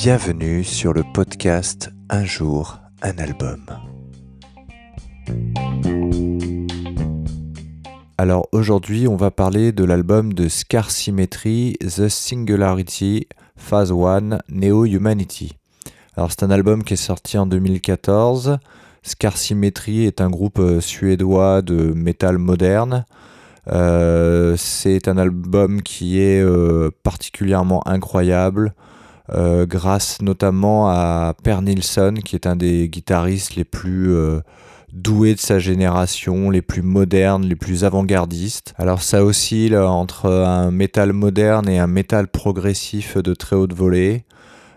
Bienvenue sur le podcast Un jour, un album. Alors aujourd'hui, on va parler de l'album de Scarcymmetry, The Singularity, Phase 1, Neo Humanity. Alors c'est un album qui est sorti en 2014. Scarcymmetry est un groupe euh, suédois de métal moderne. Euh, c'est un album qui est euh, particulièrement incroyable, grâce notamment à Per Nilsson, qui est un des guitaristes les plus doués de sa génération, les plus modernes, les plus avant-gardistes. Alors ça oscille entre un métal moderne et un métal progressif de très haute volée.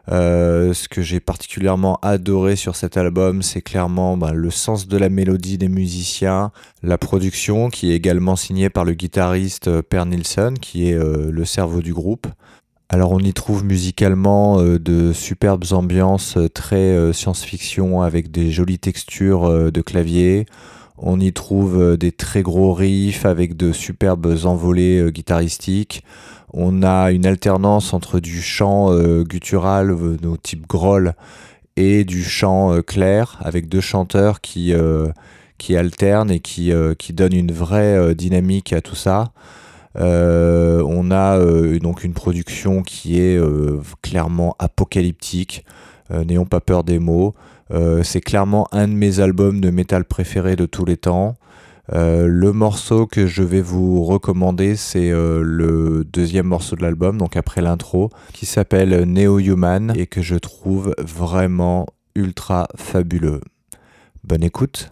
Euh, ce que j'ai particulièrement adoré sur cet album, c'est clairement bah, le sens de la mélodie des musiciens, la production qui est également signée par le guitariste euh, Per Nilsson, qui est euh, le cerveau du groupe. Alors on y trouve musicalement euh, de superbes ambiances euh, très euh, science-fiction avec des jolies textures de clavier. On y trouve des très gros riffs avec de superbes envolées guitaristiques. On a une alternance entre du chant guttural, nos type groll, et du chant clair avec deux chanteurs qui, alternent et qui donnent une vraie dynamique à tout ça. Euh, on a euh, donc une production qui est euh, clairement apocalyptique. N'ayons pas peur des mots. c'est clairement un de mes albums de métal préférés de tous les temps. le morceau que je vais vous recommander, c'est le deuxième morceau de l'album, donc après l'intro, qui s'appelle Neo Human et que je trouve vraiment ultra fabuleux. Bonne écoute.